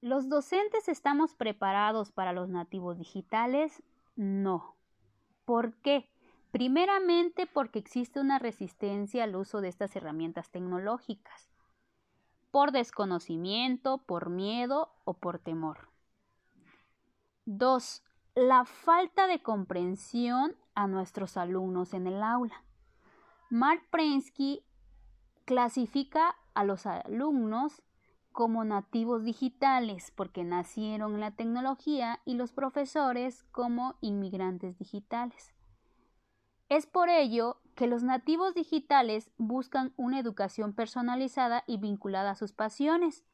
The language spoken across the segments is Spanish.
¿Los docentes estamos preparados para los nativos digitales? No. ¿Por qué? Primeramente porque existe una resistencia al uso de estas herramientas tecnológicas, por desconocimiento, por miedo o por temor. Dos, la falta de comprensión a nuestros alumnos en el aula. Mark Prensky clasifica a los alumnos como nativos digitales porque nacieron en la tecnología y los profesores como inmigrantes digitales. Es por ello que los nativos digitales buscan una educación personalizada y vinculada a sus pasiones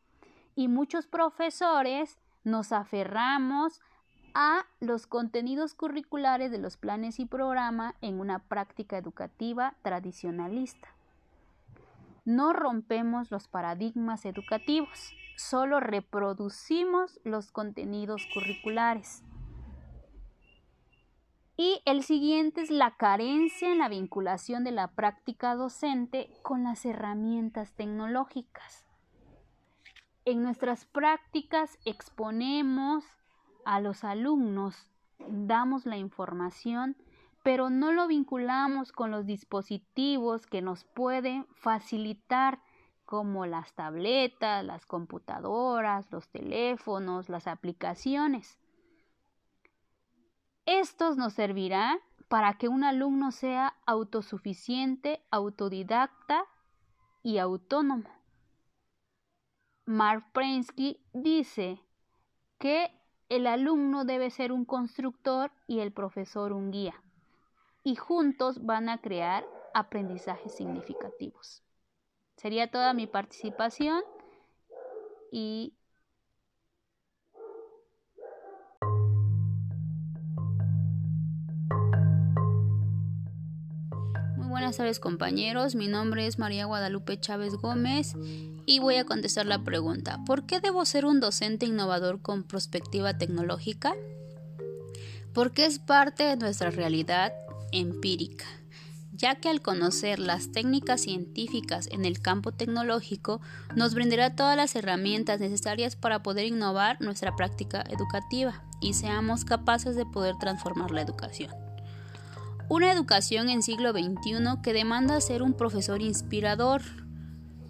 y muchos profesores nos aferramos a los contenidos curriculares de los planes y programa en una práctica educativa tradicionalista. No rompemos los paradigmas educativos, solo reproducimos los contenidos curriculares. Y el siguiente es la carencia en la vinculación de la práctica docente con las herramientas tecnológicas. En nuestras prácticas exponemos a los alumnos damos la información, pero no lo vinculamos con los dispositivos que nos pueden facilitar como las tabletas, las computadoras, los teléfonos, las aplicaciones. Estos nos servirán para que un alumno sea autosuficiente, autodidacta y autónomo. Mark Prensky dice que el alumno debe ser un constructor y el profesor un guía. Y juntos van a crear aprendizajes significativos. Sería toda mi participación y buenas tardes compañeros, mi nombre es María Guadalupe Chávez Gómez y voy a contestar la pregunta, ¿por qué debo ser un docente innovador con perspectiva tecnológica? Porque es parte de nuestra realidad empírica, ya que al conocer las técnicas científicas en el campo tecnológico nos brindará todas las herramientas necesarias para poder innovar nuestra práctica educativa y seamos capaces de poder transformar la educación. Una educación en siglo XXI que demanda ser un profesor inspirador,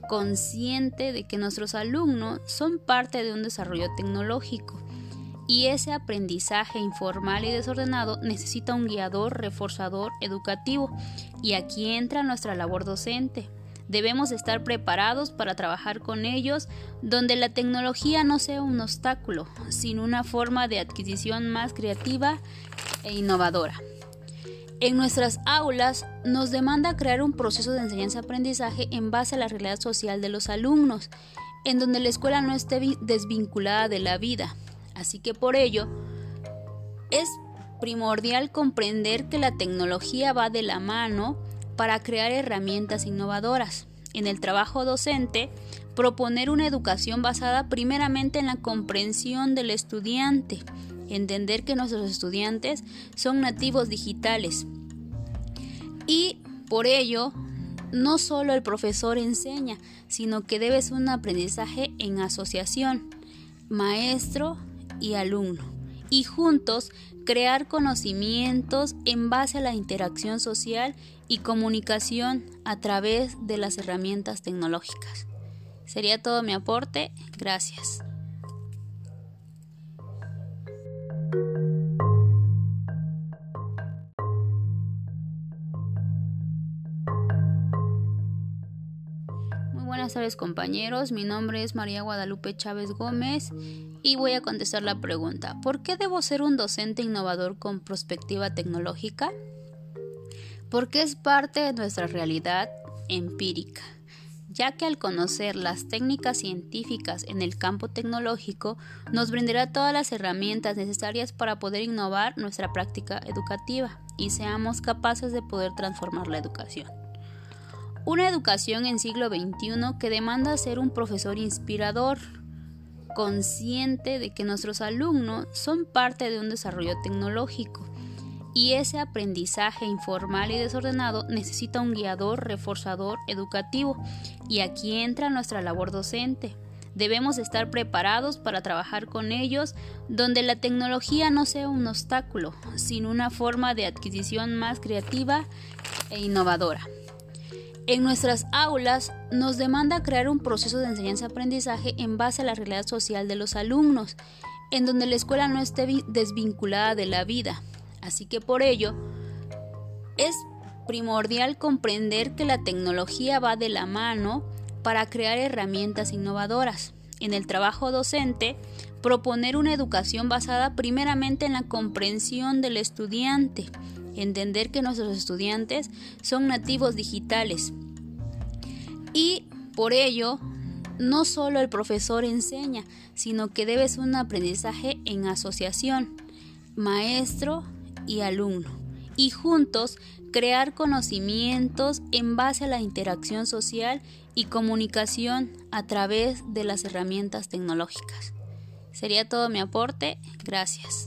consciente de que nuestros alumnos son parte de un desarrollo tecnológico y ese aprendizaje informal y desordenado necesita un guiador reforzador educativo y aquí entra nuestra labor docente. Debemos estar preparados para trabajar con ellos donde la tecnología no sea un obstáculo, sino una forma de adquisición más creativa e innovadora. En nuestras aulas nos demanda crear un proceso de enseñanza-aprendizaje en base a la realidad social de los alumnos, en donde la escuela no esté desvinculada de la vida. Así que por ello es primordial comprender que la tecnología va de la mano para crear herramientas innovadoras. En el trabajo docente, proponer una educación basada primeramente en la comprensión del estudiante, entender que nuestros estudiantes son nativos digitales. Y por ello, no solo el profesor enseña, sino que debe ser un aprendizaje en asociación, maestro y alumno, y juntos crear conocimientos en base a la interacción social y comunicación a través de las herramientas tecnológicas. Sería todo mi aporte. Gracias. Buenas tardes compañeros, mi nombre es María Guadalupe Chávez Gómez y voy a contestar la pregunta, ¿por qué debo ser un docente innovador con perspectiva tecnológica? Porque es parte de nuestra realidad empírica, ya que al conocer las técnicas científicas en el campo tecnológico nos brindará todas las herramientas necesarias para poder innovar nuestra práctica educativa y seamos capaces de poder transformar la educación. Una educación en siglo XXI que demanda ser un profesor inspirador, consciente de que nuestros alumnos son parte de un desarrollo tecnológico y ese aprendizaje informal y desordenado necesita un guiador reforzador educativo y aquí entra nuestra labor docente. Debemos estar preparados para trabajar con ellos donde la tecnología no sea un obstáculo, sino una forma de adquisición más creativa e innovadora. En nuestras aulas nos demanda crear un proceso de enseñanza-aprendizaje en base a la realidad social de los alumnos, en donde la escuela no esté desvinculada de la vida. Así que por ello es primordial comprender que la tecnología va de la mano para crear herramientas innovadoras. En el trabajo docente, proponer una educación basada primeramente en la comprensión del estudiante, entender que nuestros estudiantes son nativos digitales. Y por ello, no solo el profesor enseña, sino que debe ser un aprendizaje en asociación, maestro y alumno, y juntos crear conocimientos en base a la interacción social y comunicación a través de las herramientas tecnológicas. Sería todo mi aporte. Gracias.